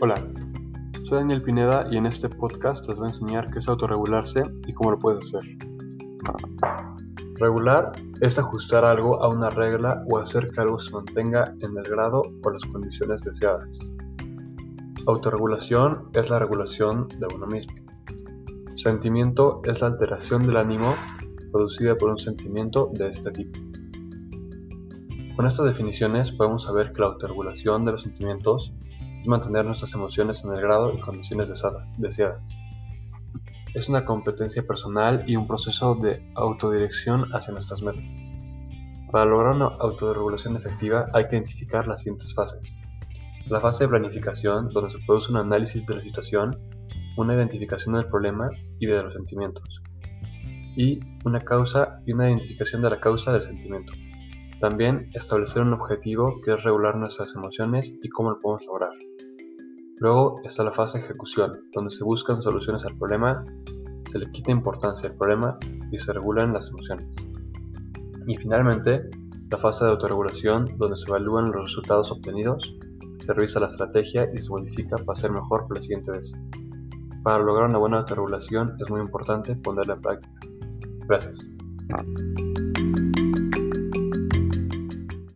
Hola, soy Daniel Pineda y en este podcast les voy a enseñar qué es autorregularse y cómo lo puedes hacer. Regular es ajustar algo a una regla o hacer que algo se mantenga en el grado o las condiciones deseadas. Autorregulación es la regulación de uno mismo. Sentimiento es la alteración del ánimo producida por un sentimiento de este tipo. Con estas definiciones podemos saber que la autorregulación de los sentimientos es mantener nuestras emociones en el grado y condiciones deseadas. Es una competencia personal y un proceso de autodirección hacia nuestras metas. Para lograr una autorregulación efectiva hay que identificar las siguientes fases. La fase de planificación, donde se produce un análisis de la situación, una identificación del problema y de los sentimientos, y una causa y una identificación de la causa del sentimiento. También establecer un objetivo que es regular nuestras emociones y cómo lo podemos lograr. Luego está la fase de ejecución, donde se buscan soluciones al problema, se le quita importancia al problema y se regulan las emociones. Y finalmente, la fase de autorregulación, donde se evalúan los resultados obtenidos, se revisa la estrategia y se modifica para ser mejor para la siguiente vez. Para lograr una buena autorregulación es muy importante ponerla en práctica. Gracias.